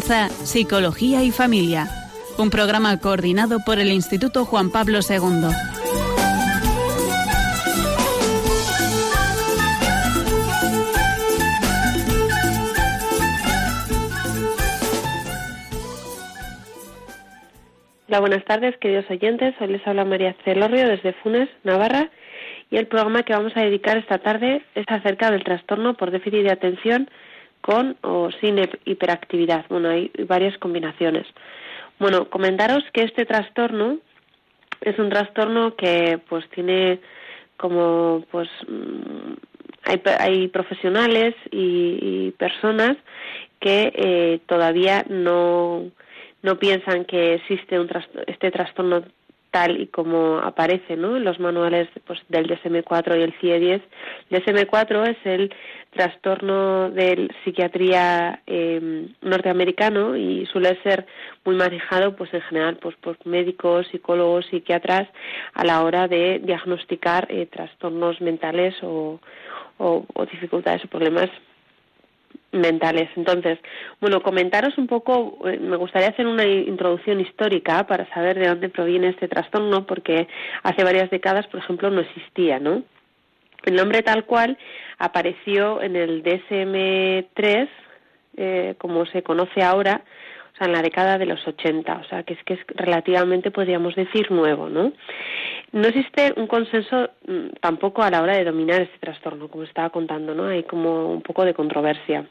Psicología y Familia, un programa coordinado por el Instituto Juan Pablo II. Hola, buenas tardes, queridos oyentes. Hoy les habla María Celorrio desde Funes, Navarra, y el programa que vamos a dedicar esta tarde es acerca del trastorno por déficit de atención con o sin hiperactividad. Bueno, hay varias combinaciones. Bueno, comentaros que este trastorno es un trastorno que pues tiene como pues mm, hay, profesionales y, personas que eh, todavía no no piensan que existe un este trastorno tal y como aparece ¿no? en los manuales pues, del DSM-4 y el CIE-10. El DSM-4 es el trastorno de psiquiatría eh, norteamericano y suele ser muy manejado pues en general pues por médicos, psicólogos, psiquiatras a la hora de diagnosticar eh, trastornos mentales o, o, o dificultades o problemas mentales. Entonces, bueno, comentaros un poco, eh, me gustaría hacer una introducción histórica para saber de dónde proviene este trastorno, porque hace varias décadas, por ejemplo, no existía, ¿no? El nombre tal cual apareció en el DSM-3, eh, como se conoce ahora, o sea, en la década de los 80, o sea, que es que es relativamente, podríamos decir, nuevo, ¿no? No existe un consenso mm, tampoco a la hora de dominar este trastorno, como estaba contando, ¿no? Hay como un poco de controversia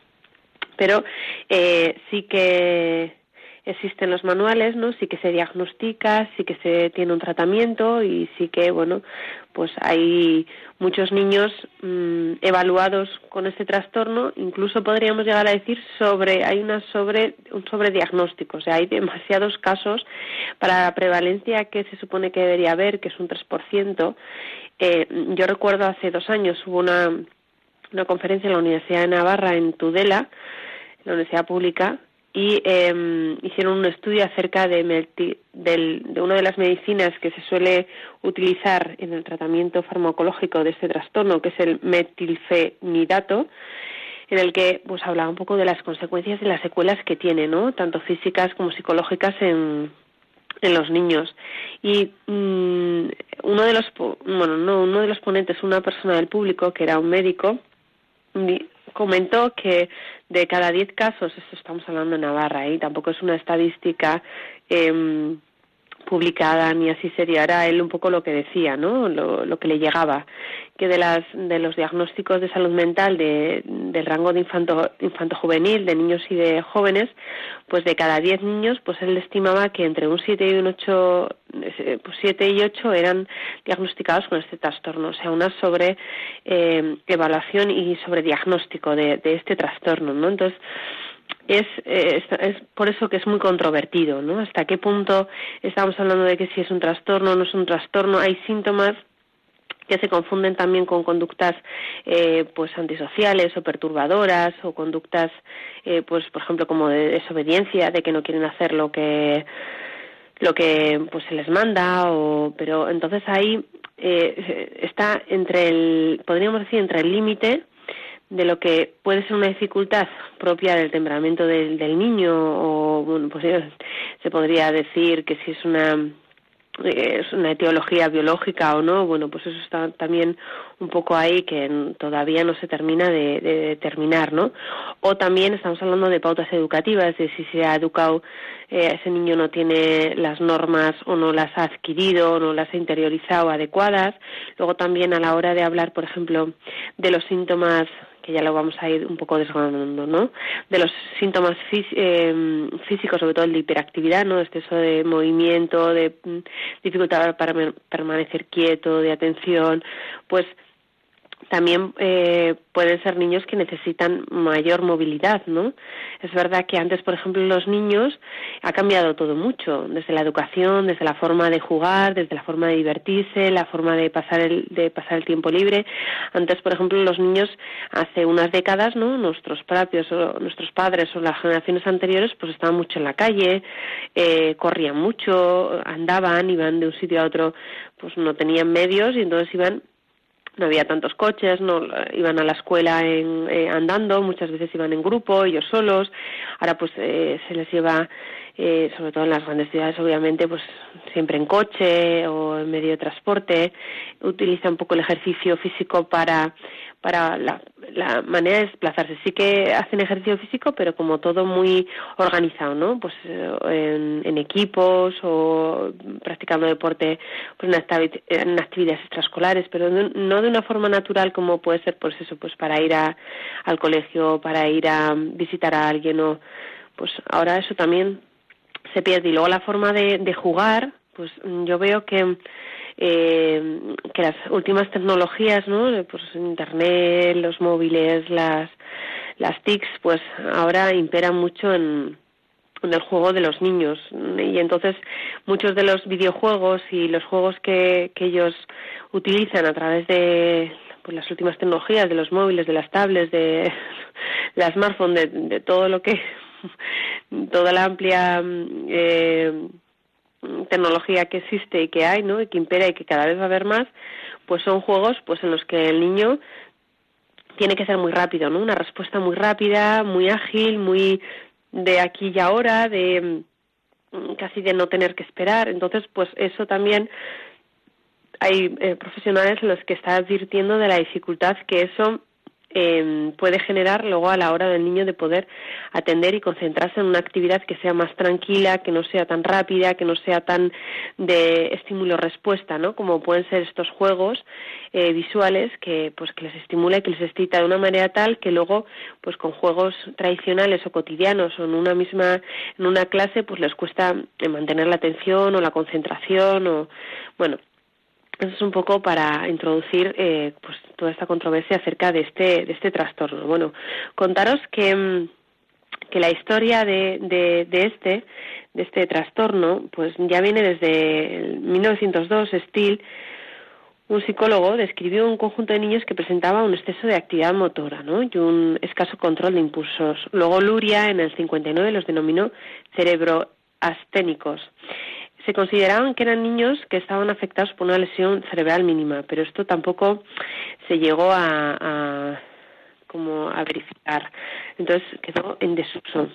pero eh, sí que existen los manuales, ¿no? Sí que se diagnostica, sí que se tiene un tratamiento y sí que, bueno, pues hay muchos niños mm, evaluados con este trastorno, incluso podríamos llegar a decir sobre, hay una sobre, un sobrediagnóstico, o sea, hay demasiados casos para la prevalencia que se supone que debería haber, que es un 3%. Eh, yo recuerdo hace dos años hubo una, una conferencia en la Universidad de Navarra, en Tudela, la Universidad Pública, y eh, hicieron un estudio acerca de, de una de las medicinas que se suele utilizar en el tratamiento farmacológico de este trastorno, que es el metilfenidato, en el que pues hablaba un poco de las consecuencias y las secuelas que tiene, ¿no? Tanto físicas como psicológicas en, en los niños. Y mm, uno de los bueno, no, uno de los ponentes, una persona del público que era un médico, comentó que de cada diez casos, esto estamos hablando de Navarra, y ¿eh? tampoco es una estadística eh, publicada ni así sería era él un poco lo que decía no lo, que le llegaba. Que de las de los diagnósticos de salud mental de, del rango de infanto infanto juvenil de niños y de jóvenes pues de cada 10 niños pues él estimaba que entre un 7 y un 8 pues 7 y 8 eran diagnosticados con este trastorno o sea una sobre eh, evaluación y sobre diagnóstico de, de este trastorno no entonces es, eh, es, por eso que es muy controvertido, ¿no? Hasta qué punto estamos hablando de que si es un trastorno o no es un trastorno. Hay síntomas que se confunden también con conductas eh, pues antisociales o perturbadoras o conductas eh, pues por ejemplo como de desobediencia de que no quieren hacer lo que lo que pues se les manda o pero entonces ahí eh, está entre el podríamos decir entre el límite de lo que puede ser una dificultad propia del temperamento del, del niño o bueno pues se podría decir que si es una eh, es una etiología biológica o no, bueno, pues eso está también un poco ahí que todavía no se termina de, de determinar, ¿no? O también estamos hablando de pautas educativas, de si se ha educado, eh, ese niño no tiene las normas o no las ha adquirido o no las ha interiorizado adecuadas. Luego también a la hora de hablar, por ejemplo, de los síntomas que ya lo vamos a ir un poco desgranando, ¿no? De los síntomas eh, físicos, sobre todo el de hiperactividad, ¿no? Exceso de movimiento, de mm, dificultad para permanecer quieto, de atención, pues también eh, pueden ser niños que necesitan mayor movilidad, ¿no? Es verdad que antes, por ejemplo, los niños ha cambiado todo mucho, desde la educación, desde la forma de jugar, desde la forma de divertirse, la forma de pasar el, de pasar el tiempo libre. Antes, por ejemplo, los niños hace unas décadas, ¿no? Nuestros propios, o nuestros padres o las generaciones anteriores, pues estaban mucho en la calle, eh, corrían mucho, andaban, iban de un sitio a otro, pues no tenían medios y entonces iban no había tantos coches, no iban a la escuela en, eh, andando, muchas veces iban en grupo, ellos solos. Ahora pues eh, se les lleva, eh, sobre todo en las grandes ciudades, obviamente, pues siempre en coche o en medio de transporte. Utiliza un poco el ejercicio físico para para la, manera de desplazarse. Sí que hacen ejercicio físico, pero como todo muy organizado, ¿no? Pues en, en equipos o practicando deporte pues en, actividades extraescolares, pero no de una forma natural como puede ser, pues eso, pues para ir a, al colegio, para ir a visitar a alguien o pues ahora eso también se pierde y luego la forma de, de jugar, pues yo veo que eh, que las últimas tecnologías, ¿no? Pues internet, los móviles, las las TICs, pues ahora imperan mucho en en el juego de los niños y entonces muchos de los videojuegos y los juegos que, que ellos utilizan a través de pues, las últimas tecnologías de los móviles de las tablets de la smartphone de, de todo lo que toda la amplia eh, tecnología que existe y que hay no y que impera y que cada vez va a haber más pues son juegos pues en los que el niño tiene que ser muy rápido no una respuesta muy rápida muy ágil muy de aquí y ahora, de mm, casi de no tener que esperar. Entonces, pues eso también hay eh, profesionales en los que está advirtiendo de la dificultad que eso eh, puede generar luego a la hora del niño de poder atender y concentrarse en una actividad que sea más tranquila, que no sea tan rápida, que no sea tan de estímulo-respuesta, ¿no? Como pueden ser estos juegos eh, visuales que pues que les estimula y que les excita de una manera tal que luego pues con juegos tradicionales o cotidianos o en una misma en una clase pues les cuesta mantener la atención o la concentración o bueno eso es un poco para introducir eh, pues toda esta controversia acerca de este de este trastorno. Bueno, contaros que mm, que la historia de, de, este de este trastorno pues ya viene desde 1902 Steele un psicólogo describió un conjunto de niños que presentaba un exceso de actividad motora ¿no? y un escaso control de impulsos. Luego Luria en el 59 los denominó cerebroasténicos se consideraban que eran niños que estaban afectados por una lesión cerebral mínima, pero esto tampoco se llegó a, como a verificar. Entonces quedó en desuso.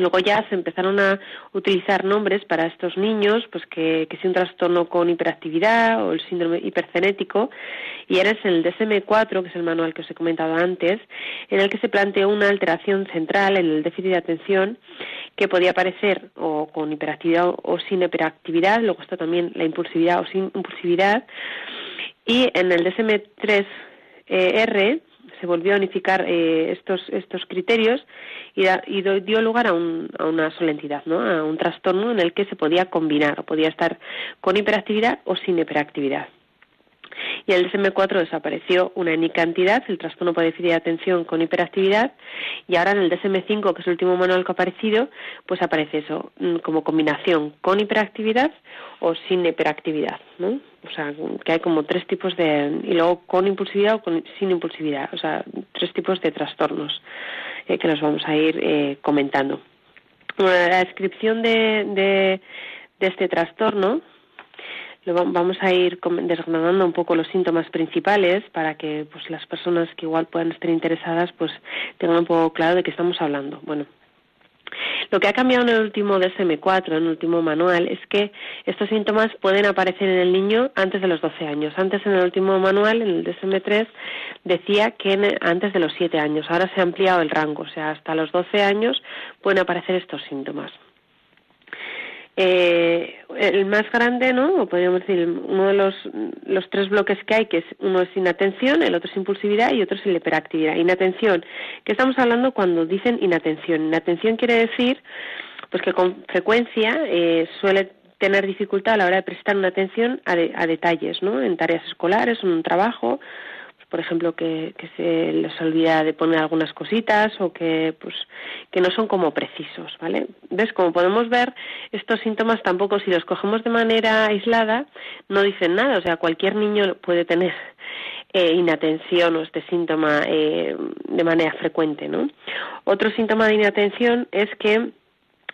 Luego ya se empezaron a utilizar nombres para estos niños, pues que, que si un trastorno con hiperactividad o el síndrome hipercenético, y eres el DSM-4, que es el manual que os he comentado antes, en el que se planteó una alteración central en el déficit de atención que podía aparecer o con hiperactividad o sin hiperactividad, luego está también la impulsividad o sin impulsividad, y en el DSM-3R se volvió a unificar eh, estos, estos criterios y, dio lugar a, una sola entidad, ¿no? a un trastorno en el que se podía combinar, o podía estar con hiperactividad o sin hiperactividad y el DSM-4 desapareció una única cantidad, el trastorno por déficit de atención con hiperactividad, y ahora en el DSM-5, que es el último manual que ha aparecido, pues aparece eso, mm, como combinación con hiperactividad o sin hiperactividad, ¿no? O sea, que hay como tres tipos de... y luego con impulsividad o con, sin impulsividad, o sea, tres tipos de trastornos eh, que los vamos a ir eh, comentando. la descripción de, de, de este trastorno vamos a ir desgranando un poco los síntomas principales para que pues las personas que igual puedan estar interesadas pues tengan un poco claro de qué estamos hablando. Bueno, lo que ha cambiado en el último DSM-4, en el último manual, es que estos síntomas pueden aparecer en el niño antes de los 12 años. Antes, en el último manual, en el DSM-3, decía que antes de los 7 años. Ahora se ha ampliado el rango, o sea, hasta los 12 años pueden aparecer estos síntomas. Eh, el más grande, ¿no? O podríamos decir, uno de los, los tres bloques que hay, que es uno es inatención, el otro es impulsividad y otro es la hiperactividad. Inatención, ¿qué estamos hablando cuando dicen inatención? Inatención quiere decir, pues que con frecuencia eh, suele tener dificultad a la hora de prestar una atención a, a detalles, ¿no? En tareas escolares, en un trabajo, por ejemplo, que, que, se les olvida de poner algunas cositas o que, pues, que no son como precisos, ¿vale? ¿Ves? Como podemos ver, estos síntomas tampoco, si los cogemos de manera aislada, no dicen nada. O sea, cualquier niño puede tener eh, inatención o este síntoma eh, de manera frecuente, ¿no? Otro síntoma de inatención es que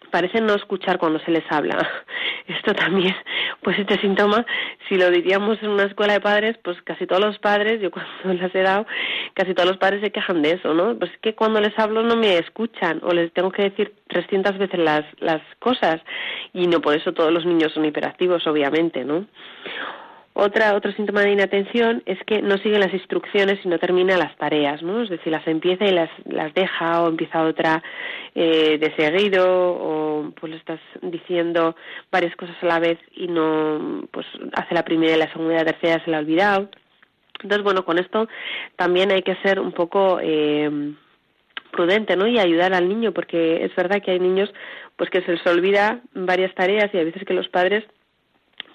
parece no escuchar cuando se les habla. Esto también, pues este síntoma, si lo diríamos en una escuela de padres, pues casi todos los padres, yo cuando las he dado, casi todos los padres se quejan de eso, ¿no? Pues es que cuando les hablo no me escuchan o les tengo que decir 300 veces las, las cosas y no por eso todos los niños son hiperactivos, obviamente, ¿no? Otra, otro síntoma de inatención es que no sigue las instrucciones y no termina las tareas, ¿no? Es decir, las empieza y las, las deja o empieza otra eh, de seguido o pues le estás diciendo varias cosas a la vez y no, pues hace la primera y la segunda y la tercera se la ha olvidado. Entonces, bueno, con esto también hay que ser un poco eh, prudente, ¿no? Y ayudar al niño porque es verdad que hay niños pues que se les olvida varias tareas y a veces que los padres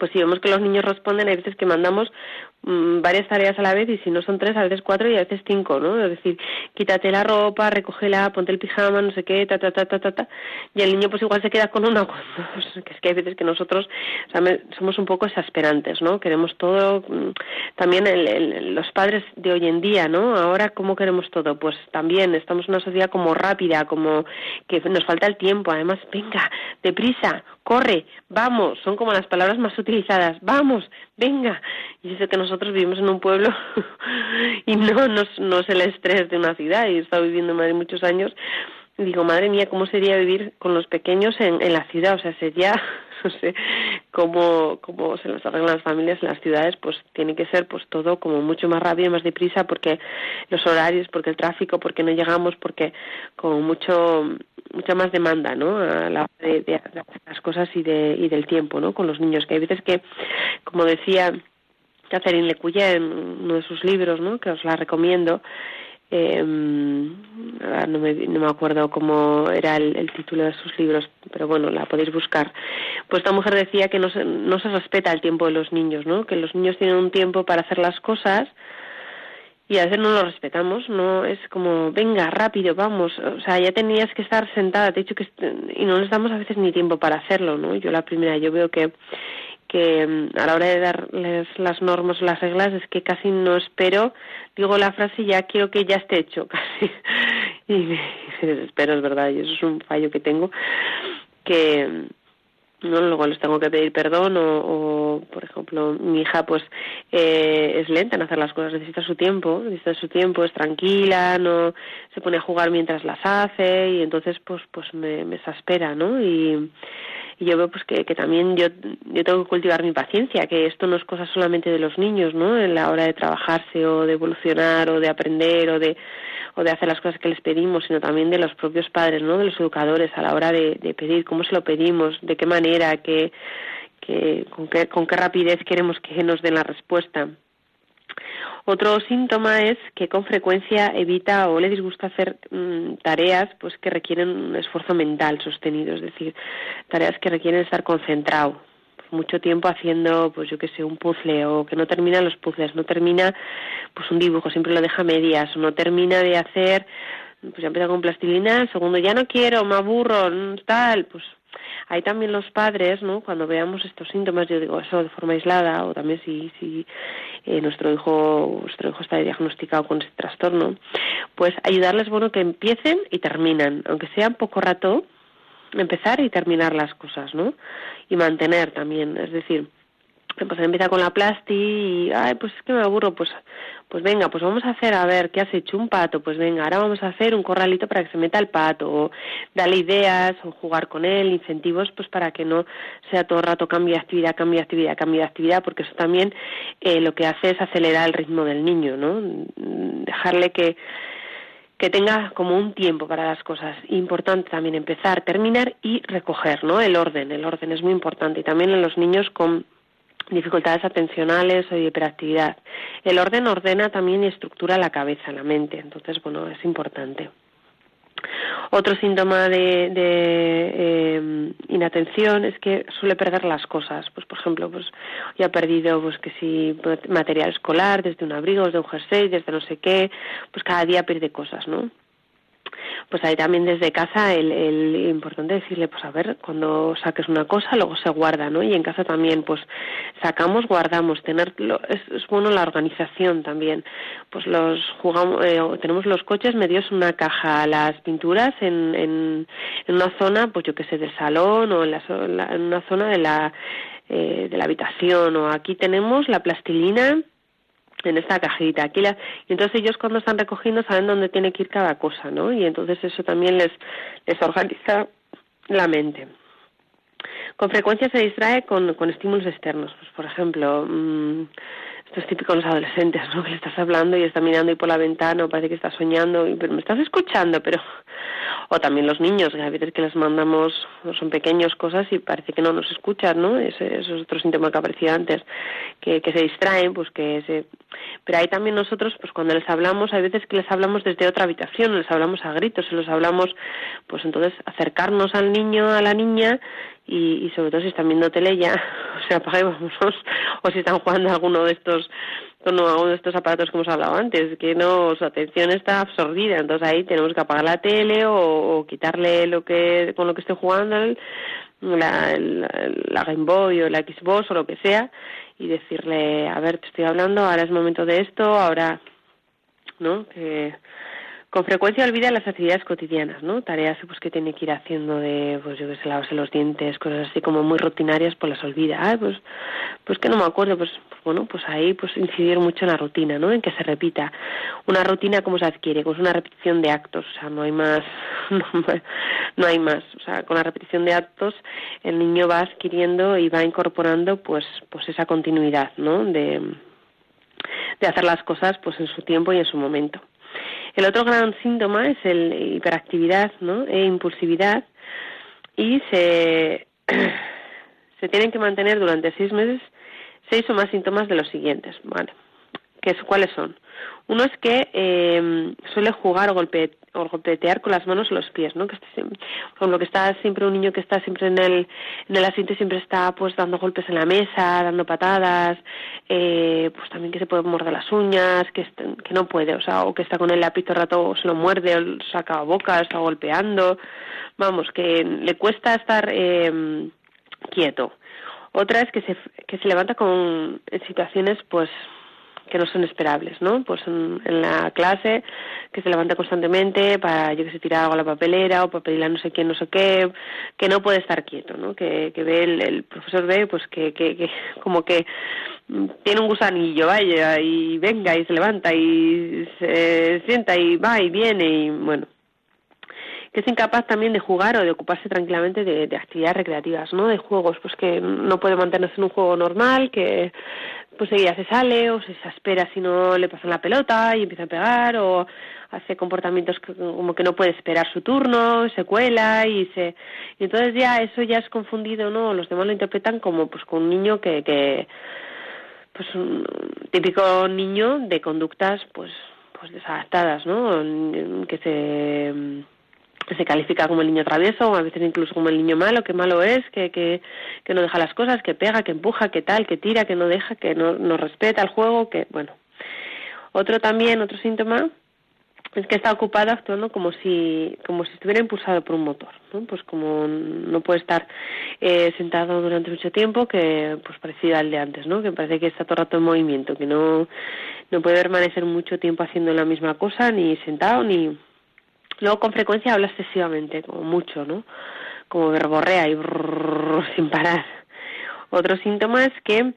pues si vemos que los niños responden, hay veces que mandamos mm, varias tareas a la vez y si no son tres, a veces cuatro y a veces cinco, ¿no? Es decir, quítate la ropa, recógela, ponte el pijama, no sé qué, ta, ta, ta, ta, ta, ta. Y el niño pues igual se queda con una que es que hay veces que nosotros somos un poco exasperantes, ¿no? Queremos todo, mm, también los padres de hoy en día, ¿no? Ahora, ¿cómo queremos todo? Pues también estamos en una sociedad como rápida, como que nos falta el tiempo, además, venga, deprisa, corre, vamos, son como las palabras más utilizadas, vamos, venga. Y eso que nosotros vivimos en un pueblo y no, no, no es el estrés de una ciudad, y he estado viviendo en Madrid muchos años, digo, madre mía, ¿cómo sería vivir con los pequeños en, en la ciudad? O sea, sería, no sé, cómo, cómo se las arreglan las familias en las ciudades, pues tiene que ser pues todo como mucho más rápido, más deprisa, porque los horarios, porque el tráfico, porque no llegamos, porque como mucho mucha más demanda, ¿no? A la hora de, hacer las cosas y, de, y del tiempo, ¿no? Con los niños, que hay veces que, como decía Catherine Lecuya en uno de sus libros, ¿no? Que os la recomiendo, eh, no, me, no me acuerdo cómo era el, título de sus libros, pero bueno, la podéis buscar. Pues esta mujer decía que no se, no se respeta el tiempo de los niños, ¿no? Que los niños tienen un tiempo para hacer las cosas, y a veces no lo respetamos, no es como, venga, rápido, vamos, o sea, ya tenías que estar sentada, te he dicho que, y no les damos a veces ni tiempo para hacerlo, ¿no? Yo la primera, yo veo que, que mm, a la hora de darles las normas o las reglas es que casi no espero, digo la frase ya quiero que ya esté hecho, casi, y me desespero, es verdad, y eso es un fallo que tengo, que no luego les tengo que pedir perdón o, por ejemplo mi hija pues eh, es lenta en hacer las cosas necesita su tiempo necesita su tiempo es tranquila no se pone a jugar mientras las hace y entonces pues pues me, me exaspera no y, y yo veo pues que, que también yo yo tengo que cultivar mi paciencia que esto no es cosa solamente de los niños no en la hora de trabajarse o de evolucionar o de aprender o de o de hacer las cosas que les pedimos, sino también de los propios padres, ¿no? De los educadores a la hora de, pedir, cómo se lo pedimos, de qué manera, qué, con, qué, con qué rapidez queremos que nos den la respuesta. Otro síntoma es que con frecuencia evita o le disgusta hacer mm, tareas pues que requieren un esfuerzo mental sostenido, es decir, tareas que requieren estar concentrado, mucho tiempo haciendo, pues yo qué sé, un puzzle o que no termina los puzzles, no termina pues un dibujo, siempre lo deja medias, o no termina de hacer, pues ya empieza con plastilina, segundo ya no quiero, me aburro, tal, pues hay también los padres, ¿no? Cuando veamos estos síntomas, yo digo eso de forma aislada, o también si, si eh, nuestro hijo, nuestro hijo está diagnosticado con este trastorno, pues ayudarles, bueno, que empiecen y terminan, aunque sea un poco rato, empezar y terminar las cosas, ¿no? Y mantener también, es decir, pues empieza con la plasti y, ay, pues es que me aburro, pues, pues venga, pues vamos a hacer, a ver, ¿qué has hecho? Un pato, pues venga, ahora vamos a hacer un corralito para que se meta el pato, o darle ideas, o jugar con él, incentivos, pues para que no sea todo el rato cambio de actividad, cambio de actividad, cambio de actividad, porque eso también eh, lo que hace es acelerar el ritmo del niño, ¿no? Dejarle que que tenga como un tiempo para las cosas. Importante también empezar, terminar y recoger, ¿no? El orden, el orden es muy importante y también en los niños con dificultades atencionales o hiperactividad. El orden ordena también y estructura la cabeza, la mente, entonces, bueno, es importante. Otro síntoma de, eh, inatención es que suele perder las cosas. Pues, por ejemplo, pues ya ha perdido, pues que si material escolar, desde un abrigo, desde un jersey, desde no sé qué, pues cada día pierde cosas, ¿no? Pues ahí también desde casa el, el importante decirle, pues a ver, cuando saques una cosa, luego se guarda, ¿no? Y en casa también, pues sacamos, guardamos, tener, es, es bueno la organización también, pues los jugamos, eh, tenemos los coches medios una caja, las pinturas en, en, en una zona, pues yo que sé, del salón o en, la, en una zona de la eh, de la habitación. O aquí tenemos la plastilina en esta cajita. Aquí la, y entonces ellos cuando están recogiendo saben dónde tiene que ir cada cosa, ¿no? Y entonces eso también les, les organiza la mente. Con frecuencia se distrae con, con estímulos externos. Pues, por ejemplo, mmm, esto es típico de los adolescentes, ¿no? Que le estás hablando y está mirando ahí por la ventana o parece que está soñando, y, pero me estás escuchando, pero... O también los niños, que a veces que les mandamos, son pequeños cosas y parece que no nos escuchan, ¿no? Ese, eso es otro síntoma que aparecía antes, que, que se distraen, pues que se... Pero ahí también nosotros, pues cuando les hablamos, hay veces que les hablamos desde otra habitación, les hablamos a gritos, se los hablamos, pues entonces acercarnos al niño, a la niña y, sobre todo si están viendo tele ya, o sea, o si están jugando alguno de estos con alguno de estos aparatos que hemos hablado antes, que no su atención está absorbida, entonces ahí tenemos que apagar la tele o, quitarle lo que con lo que esté jugando el, la Game Boy o la Xbox o lo que sea y decirle, a ver, te estoy hablando, ahora es momento de esto, ahora, ¿no? Que con frecuencia olvida las actividades cotidianas, ¿no? Tareas pues que tiene que ir haciendo de, pues yo sé, lavarse los dientes, cosas así como muy rutinarias, pues las olvida. Ah, pues, pues que no me acuerdo, pues, pues bueno, pues ahí pues incidir mucho en la rutina, ¿no? En que se repita. Una rutina como se adquiere, pues una repetición de actos, o sea, no hay más, no, no hay más. O sea, con la repetición de actos el niño va adquiriendo y va incorporando pues, pues esa continuidad, ¿no? De, de hacer las cosas pues en su tiempo y en su momento. El otro gran síntoma es el hiperactividad ¿no? e impulsividad y se, se tienen que mantener durante seis meses seis o más síntomas de los siguientes. Vale. ¿Qué es, ¿Cuáles son? Uno es que eh, suele jugar o, golpe, golpetear con las manos o los pies, ¿no? Que con lo que está siempre un niño que está siempre en el, en el asiento siempre está pues dando golpes en la mesa, dando patadas, eh, pues también que se puede morder las uñas, que, no puede, o sea, o que está con el lápiz todo el rato o se lo muerde o saca boca, está golpeando, vamos, que le cuesta estar eh, quieto. Otra es que se, que se levanta con en situaciones pues que no son esperables, ¿no? Pues en, la clase que se levanta constantemente para, yo que sé, tirar algo a la papelera o para pedirle a no sé quién, no sé qué, que no puede estar quieto, ¿no? Que, que ve el, el profesor ve, pues que, que, que como que tiene un gusanillo, vaya, y venga, y se levanta, y se sienta, y va, y viene, y bueno, que es incapaz también de jugar o de ocuparse tranquilamente de, de, actividades recreativas, ¿no? De juegos, pues que no puede mantenerse en un juego normal, que pues ella se sale o se espera si no le pasan la pelota y empieza a pegar o hace comportamientos que, como que no puede esperar su turno, se cuela y se y entonces ya eso ya es confundido, ¿no? Los demás lo interpretan como pues con un niño que que pues un típico niño de conductas pues pues desadaptadas, ¿no? Que se se califica como el niño travieso a veces incluso como el niño malo, que malo es, que, que, que no deja las cosas, que pega, que empuja, que tal, que tira, que no deja, que no, no respeta el juego, que bueno. Otro también, otro síntoma es que está ocupado actuando como si como si estuviera impulsado por un motor no pues como no puede estar eh, sentado durante mucho tiempo que pues parecido al de antes no que parece que está todo el rato en movimiento que no no puede permanecer mucho tiempo haciendo la misma cosa ni sentado ni Luego con frecuencia habla excesivamente, como mucho, ¿no? Como verborrea y brrr, sin parar. Otro síntoma es que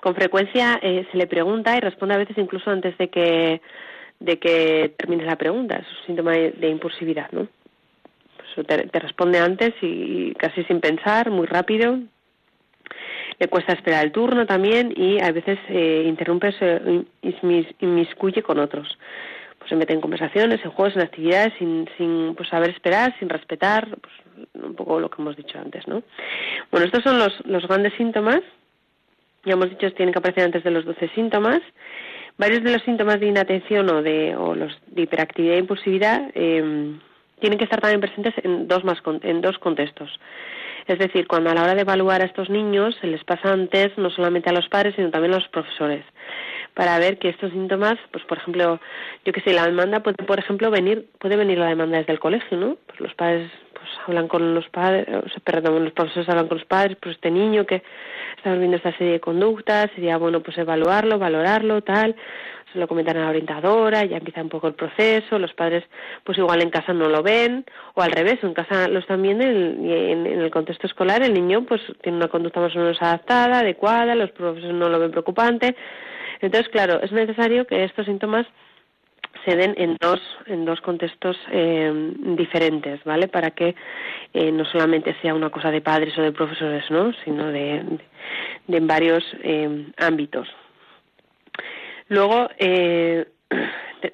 con frecuencia eh, se le pregunta y responde a veces incluso antes de que de que termine la pregunta. Es un síntoma de, impulsividad, ¿no? Te, te, responde antes y casi sin pensar, muy rápido. Le cuesta esperar el turno también y a veces eh, interrumpe, se inmiscuye con otros se mete en conversaciones, en juegos, en actividades sin, sin pues, saber esperar, sin respetar, pues, un poco lo que hemos dicho antes, ¿no? Bueno, estos son los, los grandes síntomas. Ya hemos dicho que tienen que aparecer antes de los 12 síntomas. Varios de los síntomas de inatención o de, o los de hiperactividad e impulsividad eh, tienen que estar también presentes en dos, más, en dos contextos. Es decir, cuando a la hora de evaluar a estos niños se les pasa antes no solamente a los padres, sino también a los profesores para ver que estos síntomas, pues por ejemplo, yo que sé, la demanda puede, por ejemplo, venir, puede venir la demanda desde el colegio, ¿no? Pues los padres pues hablan con los padres, o sea, perdón, los profesores hablan con los padres, pues este niño que estamos viendo esta serie de conductas, sería bueno pues evaluarlo, valorarlo, tal, se lo comentan a la orientadora, ya empieza un poco el proceso, los padres pues igual en casa no lo ven, o al revés, en casa lo están viendo y en, el contexto escolar el niño pues tiene una conducta más o menos adaptada, adecuada, los profesores no lo ven preocupante. Entonces, claro, es necesario que estos síntomas se den en dos en dos contextos eh, diferentes, ¿vale? Para que eh, no solamente sea una cosa de padres o de profesores, ¿no? Sino de, de, en varios eh, ámbitos. Luego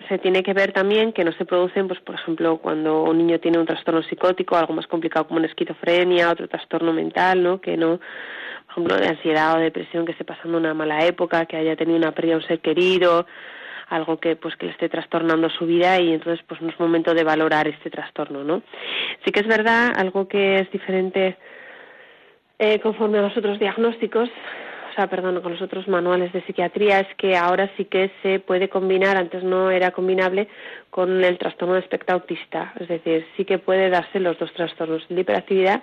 se tiene que ver también que no se producen, pues por ejemplo, cuando un niño tiene un trastorno psicótico, algo más complicado como una esquizofrenia, otro trastorno mental, ¿no? Que no, ejemplo, de ansiedad o depresión, que esté pasando una mala época, que haya tenido una pérdida de un ser querido, algo que pues que le esté trastornando su vida y entonces pues no es momento de valorar este trastorno, ¿no? Sí que es verdad, algo que es diferente eh, conforme a los otros diagnósticos, o sea, perdón, con los otros manuales de psiquiatría, es que ahora sí que se puede combinar, antes no era combinable, con el trastorno de espectro autista, es decir, sí que puede darse los dos trastornos, de hiperactividad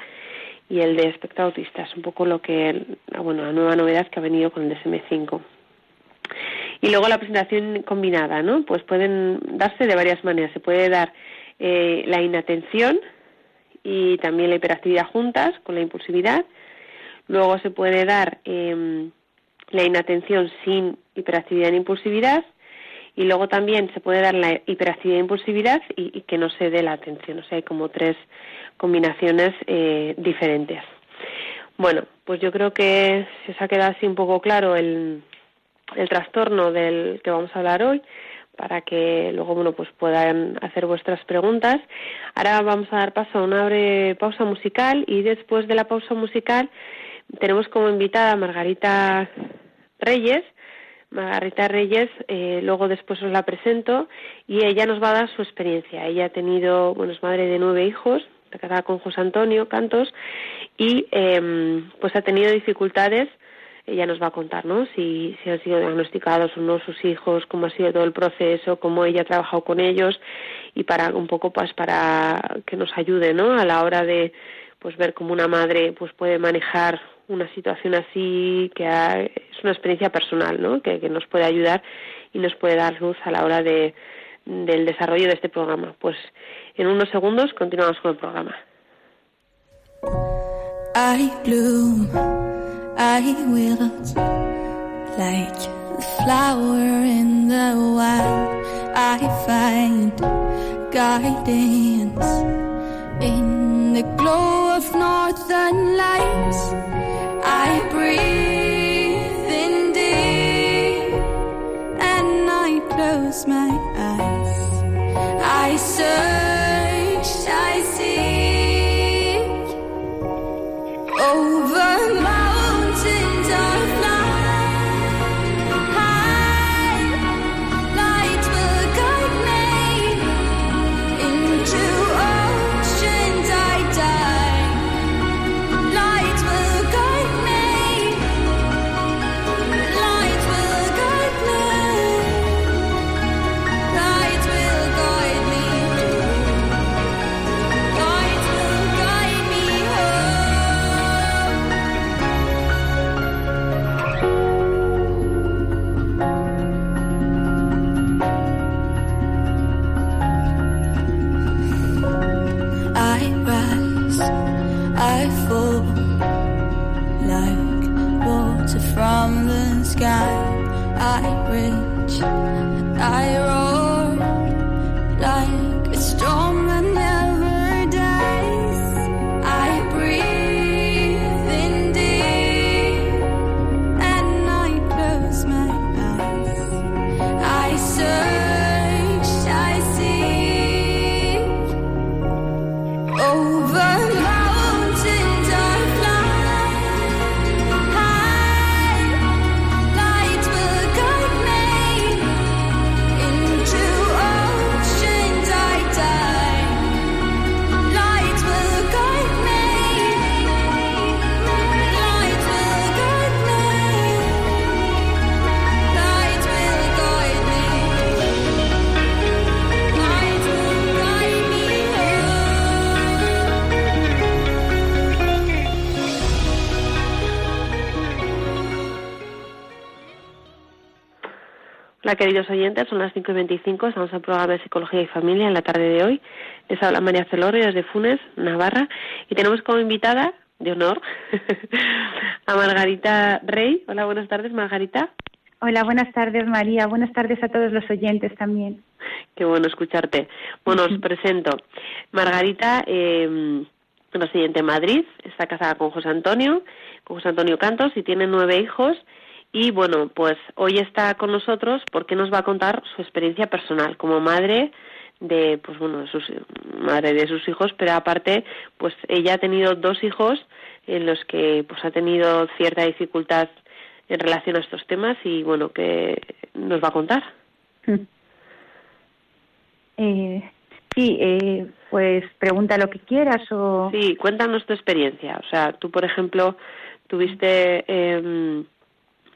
y el de espectro autista, es un poco lo que, bueno, la nueva novedad que ha venido con el DSM-5. Y luego la presentación combinada, ¿no? Pues pueden darse de varias maneras. Se puede dar eh, la inatención y también la hiperactividad juntas con la impulsividad. Luego se puede dar em, la inatención sin hiperactividad e impulsividad. Y luego también se puede dar la hiperactividad e impulsividad y, que no se dé la atención. O sea, hay como tres combinaciones eh, diferentes. Bueno, pues yo creo que se os ha quedado así un poco claro el, el trastorno del que vamos a hablar hoy para que luego bueno pues puedan hacer vuestras preguntas. Ahora vamos a dar paso a una breve pausa musical y después de la pausa musical tenemos como invitada a Margarita Reyes. Margarita Reyes, eh, luego después os la presento y ella nos va a dar su experiencia. Ella ha tenido, bueno, es madre de nueve hijos, casada con José Antonio Cantos y eh, pues ha tenido dificultades ella nos va a contar, ¿no? Si, si han sido diagnosticados o no sus hijos, cómo ha sido todo el proceso, cómo ella ha trabajado con ellos y para un poco pues para que nos ayude, ¿no? A la hora de pues ver cómo una madre pues puede manejar una situación así que es una experiencia personal, ¿no? Que, que nos puede ayudar y nos puede dar luz a la hora de del desarrollo de este programa. Pues en unos segundos continuamos con el programa. I will like the flower in the wild. I find guidance in the glow of northern lights. I breathe close my eyes. Hola, queridos oyentes, son las 5 y 25, estamos en el programa de Psicología y Familia en la tarde de hoy. Les habla María Celorio desde Funes, Navarra, y tenemos como invitada de honor a Margarita Rey. Hola, buenas tardes, Margarita. Hola, buenas tardes, María. Buenas tardes a todos los oyentes también. Qué bueno escucharte. Bueno, os presento. Margarita eh, residente en Madrid, está casada con José Antonio, con José Antonio Cantos, y tiene nueve hijos. Y bueno, pues hoy está con nosotros porque nos va a contar su experiencia personal como madre de, pues bueno, sus, madre de sus hijos, pero aparte, pues ella ha tenido dos hijos en los que pues ha tenido cierta dificultad en relación a estos temas y bueno, que nos va a contar. Eh, sí, eh, pues pregunta lo que quieras o... Sí, cuéntanos tu experiencia. O sea, tú, por ejemplo, tuviste... Eh,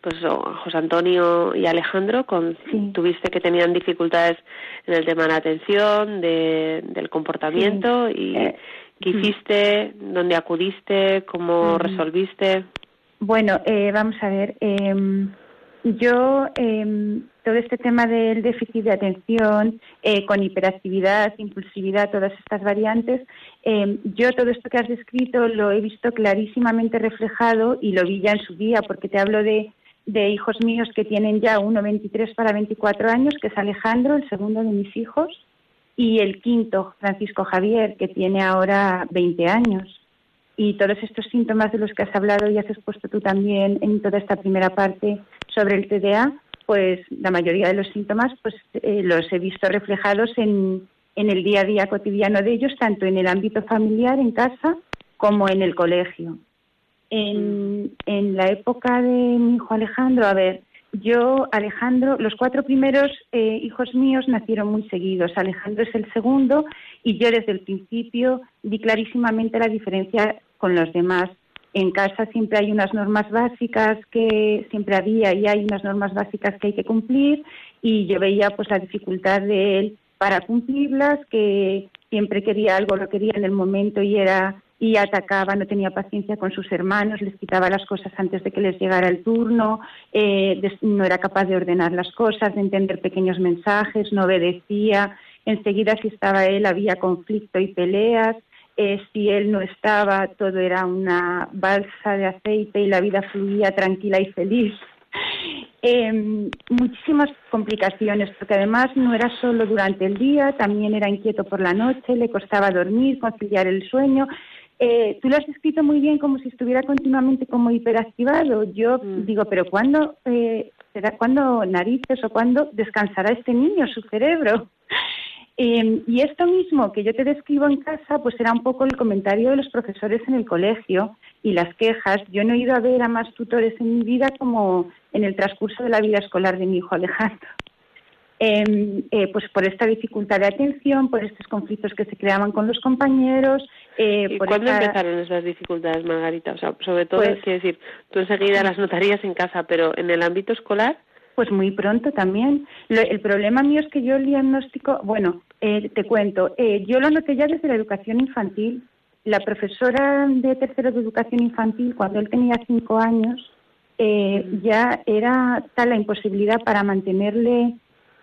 pues José Antonio y Alejandro, con, tuviste que tenían dificultades en el tema de la atención, de, del comportamiento y eh, qué hiciste, dónde acudiste, cómo resolviste. Bueno, eh, vamos a ver. Eh, yo, eh, todo este tema del déficit de atención, eh, con hiperactividad, impulsividad, todas estas variantes, eh, yo todo esto que has descrito lo he visto clarísimamente reflejado y lo vi ya en su día, porque te hablo de, de hijos míos que tienen ya uno 23 para 24 años, que es Alejandro, el segundo de mis hijos, y el quinto, Francisco Javier, que tiene ahora 20 años y todos estos síntomas de los que has hablado y has expuesto tú también en toda esta primera parte sobre el TDA, pues la mayoría de los síntomas pues eh, los he visto reflejados en, en el día a día cotidiano de ellos, tanto en el ámbito familiar, en casa, como en el colegio. En, en la época de mi hijo Alejandro, a ver, yo, Alejandro, los cuatro primeros eh, hijos míos nacieron muy seguidos. Alejandro es el segundo y yo desde el principio vi clarísimamente la diferencia con los demás. En casa siempre hay unas normas básicas que siempre había y hay unas normas básicas que hay que cumplir y yo veía pues la dificultad de él para cumplirlas, que siempre quería algo, lo quería en el momento y era y atacaba, no tenía paciencia con sus hermanos, les quitaba las cosas antes de que les llegara el turno, eh, no era capaz de ordenar las cosas, de entender pequeños mensajes, no obedecía, enseguida si estaba él había conflicto y peleas, eh, si él no estaba todo era una balsa de aceite y la vida fluía tranquila y feliz. Eh, muchísimas complicaciones, porque además no era solo durante el día, también era inquieto por la noche, le costaba dormir, conciliar el sueño. Eh, tú lo has escrito muy bien como si estuviera continuamente como hiperactivado. Yo mm. digo, pero ¿cuándo, eh, será, ¿cuándo narices o cuándo descansará este niño, su cerebro? Em, y esto mismo que yo te describo en casa, pues era un poco el comentario de los profesores en el colegio y las quejas. Yo no he ido a ver a más tutores en mi vida como en el transcurso de la vida escolar de mi hijo Alejandro. Em, eh, pues por esta dificultad de atención, por estos conflictos que se creaban con los compañeros. Eh, ¿Y cuándo empezaron esas dificultades, Margarita? O sea, sobre todo, pues, quiero decir, tú enseguida las notarías en casa, pero en el ámbito escolar. Pues muy pronto también. el problema mío es que yo el diagnóstico, bueno, eh, te cuento, eh, yo lo noté ya desde la educación infantil. La profesora de tercero de educación infantil, cuando él tenía cinco años, eh, ya era tal la imposibilidad para mantenerle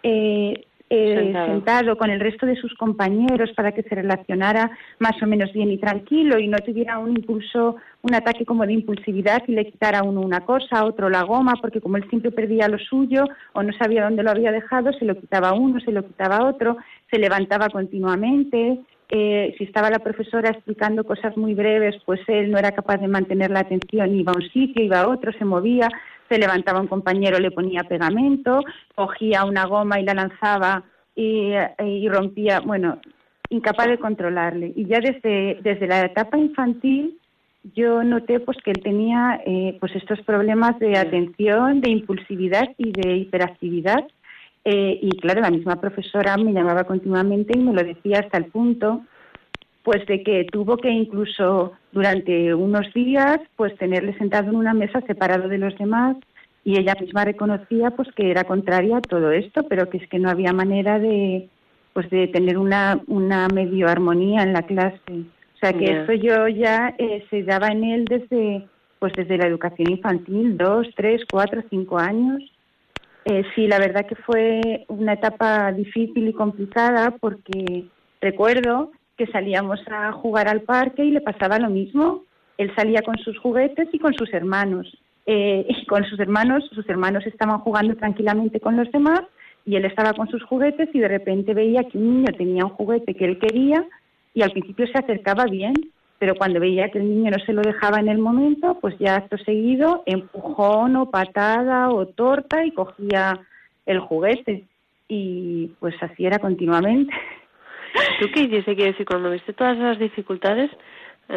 eh, eh, sentado. con el resto de sus compañeros para que se relacionara más o menos bien y tranquilo y no tuviera un impulso, un ataque como de impulsividad y le quitara a uno una cosa, a otro la goma, porque como él siempre perdía lo suyo o no sabía dónde lo había dejado, se lo quitaba a uno, se lo quitaba a otro, se levantaba continuamente. Eh, si estaba la profesora explicando cosas muy breves, pues él no era capaz de mantener la atención, iba a un sitio, iba a otro, se movía se levantaba un compañero, le ponía pegamento, cogía una goma y la lanzaba y, rompía, bueno, incapaz de controlarle. Y ya desde, desde la etapa infantil yo noté pues que él tenía eh, pues estos problemas de atención, de impulsividad y de hiperactividad. Eh, y claro, la misma profesora me llamaba continuamente y me lo decía hasta el punto pues de que tuvo que incluso durante unos días pues tenerle sentado en una mesa separado de los demás y ella misma reconocía pues que era contraria a todo esto pero que es que no había manera de pues de tener una una medio armonía en la clase. O sea que eso yo ya eh, se daba en él desde pues desde la educación infantil dos tres cuatro cinco años. Eh, sí, la verdad que fue una etapa difícil y complicada porque recuerdo que salíamos a jugar al parque y le pasaba lo mismo. Él salía con sus juguetes y con sus hermanos. Eh, y con sus hermanos, sus hermanos estaban jugando tranquilamente con los demás y él estaba con sus juguetes y de repente veía que un niño tenía un juguete que él quería y al principio se acercaba bien, pero cuando veía que el niño no se lo dejaba en el momento, pues ya acto seguido, empujón o patada o torta y cogía el juguete. Y pues así era continuamente. ¿Tú qué hiciste? Quiero decir, cuando viste todas esas dificultades,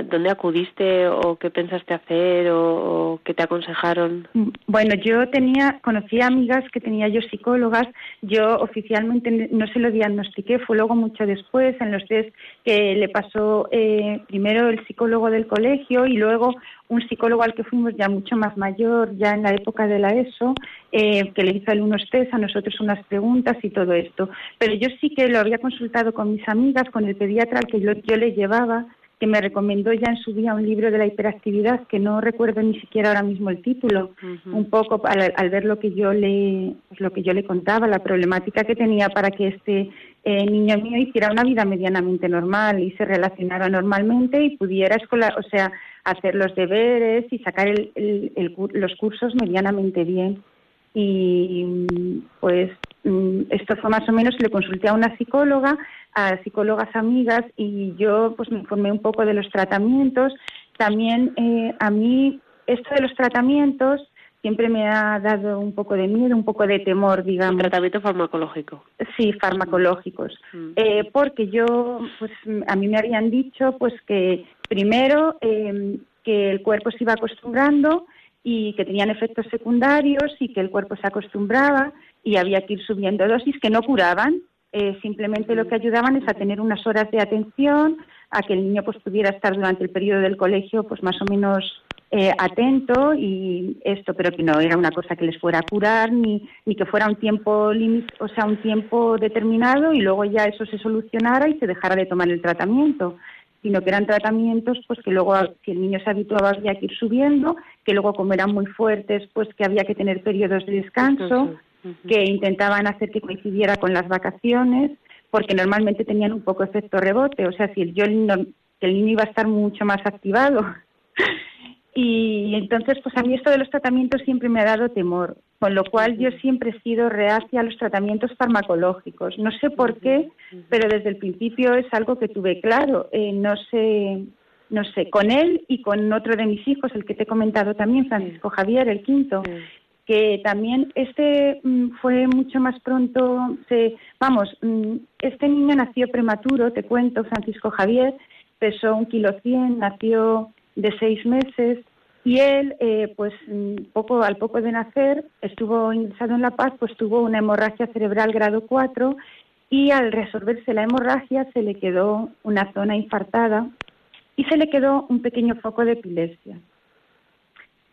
¿Dónde acudiste o qué pensaste hacer o, qué te aconsejaron? Mm, bueno, yo tenía, conocí amigas que tenía yo psicólogas. Yo oficialmente no se lo diagnostiqué, fue luego mucho después en los test que le pasó eh, primero el psicólogo del colegio y luego un psicólogo al que fuimos ya mucho más mayor, ya en la época de la ESO, eh, que le hizo él unos test, a nosotros unas preguntas y todo esto. Pero yo sí que lo había consultado con mis amigas, con el pediatra al que yo le llevaba que me recomendó ya en su día un libro de la hiperactividad que no recuerdo ni siquiera ahora mismo el título un poco al, ver lo que yo le pues lo que yo le contaba la problemática que tenía para que este eh, niño mío hiciera una vida medianamente normal y se relacionara normalmente y pudiera escolar o sea hacer los deberes y sacar los cursos medianamente bien y pues mm, esto fue más o menos le consulté a una psicóloga a psicólogas amigas y yo pues me informé un poco de los tratamientos. También eh, a mí esto de los tratamientos siempre me ha dado un poco de miedo, un poco de temor, digamos. tratamiento farmacológico? Sí, farmacológicos. Mm. Eh, porque yo, pues a mí me habían dicho pues que primero em, que el cuerpo se iba acostumbrando y que tenían efectos secundarios y que el cuerpo se acostumbraba y había que ir subiendo dosis que no curaban, eh, simplemente lo que ayudaban es a tener unas horas de atención, a que el niño pues pudiera estar durante el periodo del colegio pues más o menos eh, atento y esto, pero que no era una cosa que les fuera a curar ni, ni que fuera un tiempo límite, o sea, un tiempo determinado y luego ya eso se solucionara y se dejara de tomar el tratamiento, sino que eran tratamientos pues que luego si el niño se habituaba había que ir subiendo, que luego como eran muy fuertes pues que había que tener periodos de descanso que intentaban hacer que coincidiera con las vacaciones, porque normalmente tenían un poco efecto rebote, o sea, si el, yo, el niño iba a estar mucho más activado. y entonces, pues a mí esto de los tratamientos siempre me ha dado temor, con lo cual yo siempre he sido reacia a los tratamientos farmacológicos. No sé por qué, pero desde el principio es algo que tuve claro. Eh, no sé, no sé, con él y con otro de mis hijos, el que te he comentado también, Francisco Javier, el quinto, que también este mm, fue mucho más pronto, se, vamos, mm, este niño nació prematuro, te cuento, Francisco Javier, pesó un kilo cien, nació de seis meses y él, eh, pues mm, poco al poco de nacer, estuvo ingresado en La Paz, pues tuvo una hemorragia cerebral grado 4 y al resolverse la hemorragia se le quedó una zona infartada y se le quedó un pequeño foco de epilepsia.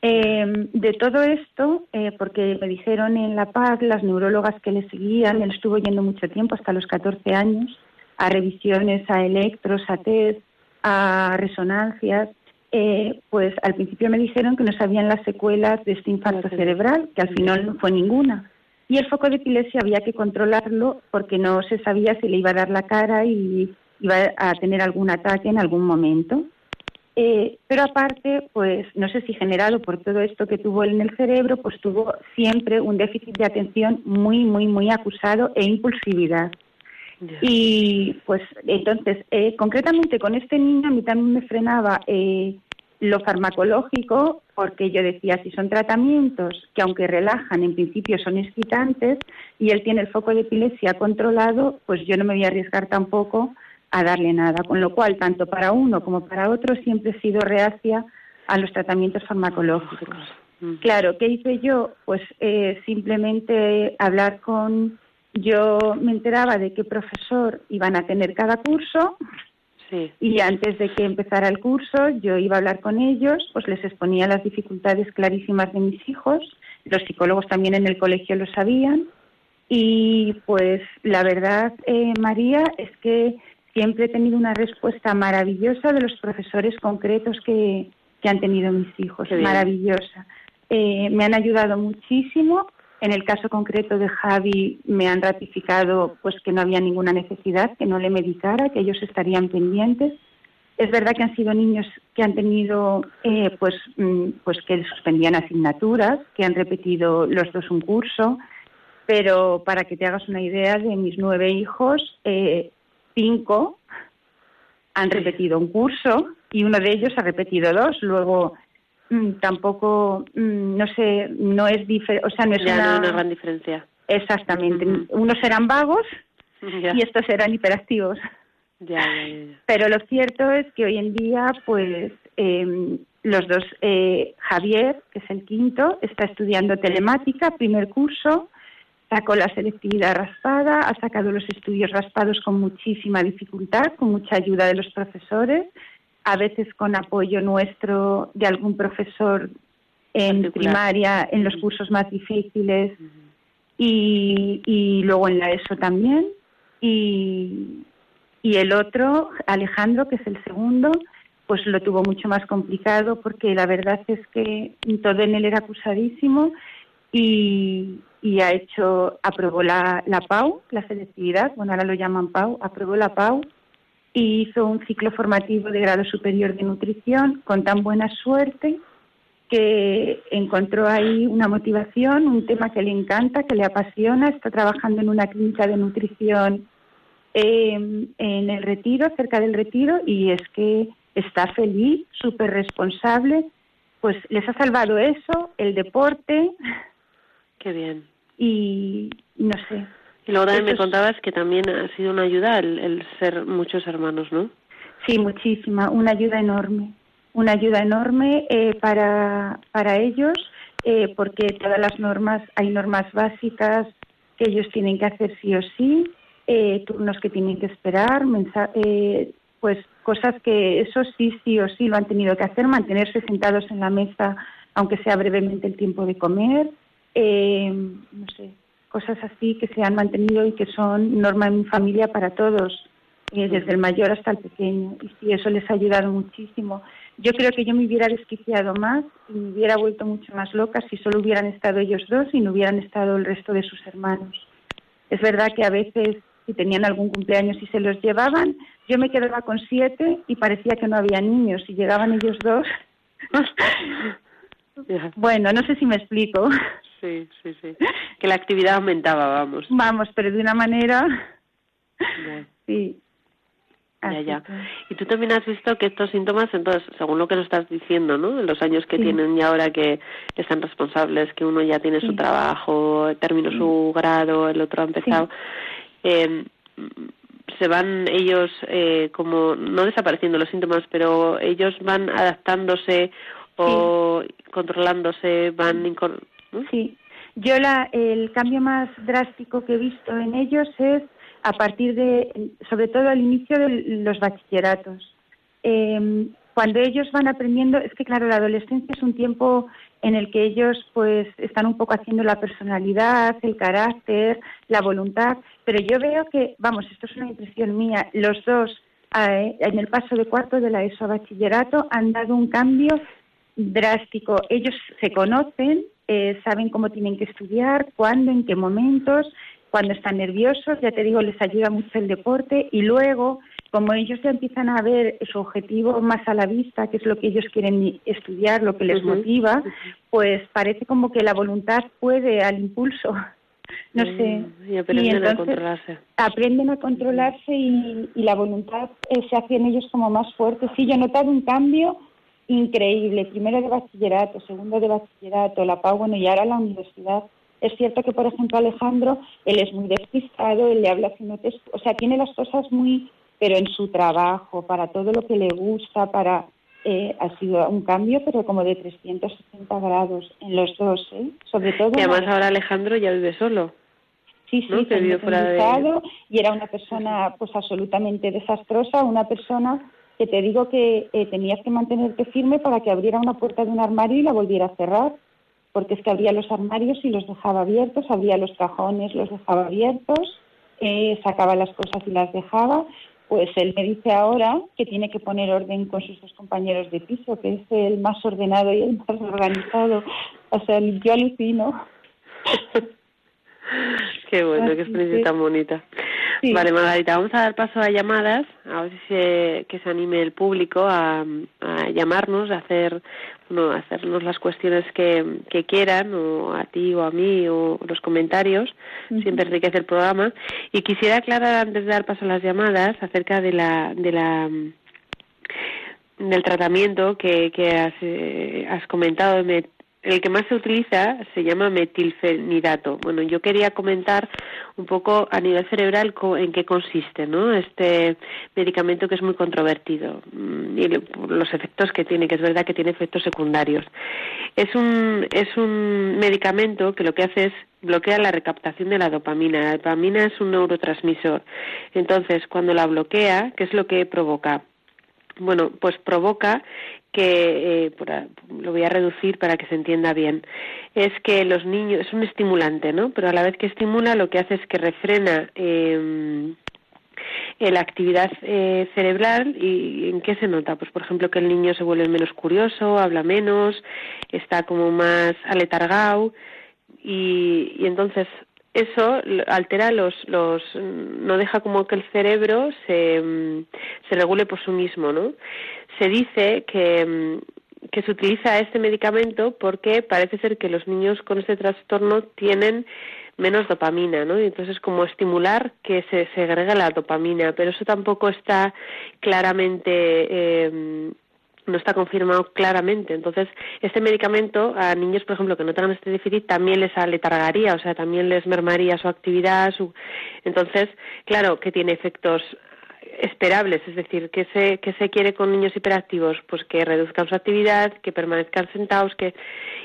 Eh, de todo esto, eh, porque me dijeron en La Paz las neurólogas que le seguían, él estuvo yendo mucho tiempo, hasta los 14 años, a revisiones, a electros, a test, a resonancias, eh, pues al principio me dijeron que no sabían las secuelas de este infarto cerebral, que al final no fue ninguna. Y el foco de epilepsia había que controlarlo porque no se sabía si le iba a dar la cara y iba a tener algún ataque en algún momento. Eh, pero aparte, pues no sé si generado por todo esto que tuvo él en el cerebro, pues tuvo siempre un déficit de atención muy, muy, muy acusado e impulsividad. Y pues entonces, eh, concretamente con este niño a mí también me frenaba eh, lo farmacológico, porque yo decía, si son tratamientos que aunque relajan, en principio son excitantes, y él tiene el foco de epilepsia controlado, pues yo no me voy a arriesgar tampoco a darle nada. Con lo cual, tanto para uno como para otro, siempre he sido reacia a los tratamientos farmacológicos. Claro, ¿qué hice yo? Pues eh, simplemente hablar con... Yo me enteraba de qué profesor iban a tener cada curso y antes de que empezara el curso yo iba a hablar con ellos, pues les exponía las dificultades clarísimas de mis hijos. Los psicólogos también en el colegio lo sabían. Y pues la verdad, eh, María, es que siempre he tenido una respuesta maravillosa de los profesores concretos que, han tenido mis hijos, maravillosa. Eh, me han ayudado muchísimo En el caso concreto de Javi me han ratificado pues que no había ninguna necesidad, que no le medicara, que ellos estarían pendientes. Es verdad que han sido niños que han tenido, eh, pues, mm, pues que suspendían asignaturas, que han repetido los dos un curso, pero para que te hagas una idea, de mis nueve hijos, eh, cinco han repetido un curso y uno de ellos ha repetido dos. Luego mm, tampoco, mm, no sé, no es o sea, no es una... gran diferencia. Exactamente. Unos eran vagos y estos eran hiperactivos. Pero lo cierto es que hoy en día, pues, em, los dos, eh, Javier, que es el quinto, está estudiando telemática, primer curso, sacó la selectividad raspada, ha sacado los estudios raspados con muchísima dificultad, con mucha ayuda de los profesores, a veces con apoyo nuestro de algún profesor en primaria, en los cursos más difíciles y, y luego en la ESO también. Y, y el otro, Alejandro, que es el segundo, pues lo tuvo mucho más complicado porque la verdad es que todo en él era acusadísimo y, y ha hecho, aprobó la, la PAU, la selectividad, bueno, ahora lo llaman PAU, aprobó la PAU y hizo un ciclo formativo de grado superior de nutrición con tan buena suerte que encontró ahí una motivación, un tema que le encanta, que le apasiona, está trabajando en una clínica de nutrición em, en el retiro, cerca del retiro, y es que está feliz, súper responsable, pues les ha salvado eso, el deporte. Qué bien y no sé. Y luego también me contabas que también ha sido una ayuda el, ser muchos hermanos, ¿no? Sí, muchísima, una ayuda enorme, una ayuda enorme eh, para, para ellos, eh, porque todas las normas, hay normas básicas que ellos tienen que hacer sí o sí, eh, turnos que tienen que esperar, pues cosas que eso sí, sí o sí lo han tenido que hacer, mantenerse sentados en la mesa, aunque sea brevemente el tiempo de comer, eh, no sé, cosas así que se han mantenido y que son norma en mi familia para todos, eh, desde el mayor hasta el pequeño. Y sí, eso les ha ayudado muchísimo. Yo creo que yo me hubiera desquiciado más y me hubiera vuelto mucho más loca si solo hubieran estado ellos dos y no hubieran estado el resto de sus hermanos. Es verdad que a veces, si tenían algún cumpleaños y se los llevaban, yo me quedaba con siete y parecía que no había niños. Y llegaban ellos dos. bueno, no sé si me explico. Sí, sí, sí. Que la actividad aumentaba, vamos. Vamos, pero de una manera. Sí. ya, ya. Y tú también has visto que estos síntomas, entonces, según lo que nos estás diciendo, ¿no? En los años que tienen y ahora que están responsables, que uno ya tiene su trabajo, terminó su grado, el otro ha empezado, eh, se van ellos eh, como, no desapareciendo los síntomas, pero ellos van adaptándose o controlándose, van Sí, yo la, el cambio más drástico que he visto en ellos es a partir de, sobre todo al inicio de los bachilleratos. Em, cuando ellos van aprendiendo, es que claro, la adolescencia es un tiempo en el que ellos pues están un poco haciendo la personalidad, el carácter, la voluntad, pero yo veo que, vamos, esto es una impresión mía, los dos eh, en el paso de cuarto de la ESO a bachillerato han dado un cambio drástico. Ellos se conocen, eh, saben cómo tienen que estudiar, cuándo, en qué momentos, cuando están nerviosos, ya te digo, les ayuda mucho el deporte y luego, como ellos ya empiezan a ver su objetivo más a la vista, que es lo que ellos quieren estudiar, lo que les motiva, pues parece como que la voluntad puede al impulso. No sé. Mm, y aprenden a controlarse. Aprenden a controlarse y, la voluntad eh, se hace en ellos como más fuerte. Sí, yo he notado un cambio increíble, primero de bachillerato, segundo de bachillerato, la PAU, bueno, y ahora la universidad. Es cierto que, por ejemplo, Alejandro, él es muy despistado, él le habla haciendo o sea, tiene las cosas muy, pero en su trabajo, para todo lo que le gusta, para, eh, ha sido un cambio, pero como de 360 grados en los dos, ¿eh? Sobre todo. Y además ahora Alejandro ya vive solo. Sí, sí, se vive fuera de... y era una persona, pues, absolutamente desastrosa, una persona que te digo que eh, tenías que mantenerte firme para que abriera una puerta de un armario y la volviera a cerrar, porque es que abría los armarios y los dejaba abiertos, abría los cajones, los dejaba abiertos, eh, sacaba las cosas y las dejaba. Pues él me dice ahora que tiene que poner orden con sus dos compañeros de piso, que es el más ordenado y el más organizado. O sea, yo alucino. Qué bueno, Así qué experiencia que- tan bonita. Sí. Vale, Margarita, vamos a dar paso a llamadas, a ver si se, que se anime el público a, a llamarnos, a hacer, bueno, a hacernos las cuestiones que, que quieran, o a ti o a mí, o los comentarios, siempre enriquece el programa. Y quisiera aclarar antes de dar paso a las llamadas acerca de la, de la del tratamiento que, que has, eh, has comentado, me- el que más se utiliza se llama metilfenidato. Bueno, yo quería comentar un poco a nivel cerebral en qué consiste, ¿no? Este medicamento que es muy controvertido mm, y los efectos que tiene, que es verdad que tiene efectos secundarios. Es un es un medicamento que lo que hace es bloquea la recaptación de la dopamina. La dopamina es un neurotransmisor. Entonces, cuando la bloquea, ¿qué es lo que provoca? Bueno, pues provoca que, eh, lo voy a reducir para que se entienda bien, es que los niños, es un estimulante, ¿no? Pero a la vez que estimula, lo que hace es que refrena eh, eh, la actividad eh, cerebral. Y en qué se nota pues por ejemplo que el niño se vuelve menos curioso habla menos está como más aletargado y, y entonces eso altera los los mm, no deja como que el cerebro se mm, se regule por sí mismo no se dice que mm, que se utiliza este medicamento porque parece ser que los niños con este trastorno tienen menos dopamina, ¿no? Y entonces como estimular que se segrega la dopamina, pero eso tampoco está claramente eh, no está confirmado claramente. Entonces, este medicamento a niños, por ejemplo, que no tengan este déficit, también les aletargaría, o sea, también les mermaría su actividad. Su... Entonces, claro, que tiene efectos esperables, es decir, ¿qué se, qué se quiere con niños hiperactivos? Pues que reduzcan su actividad, que permanezcan sentados, que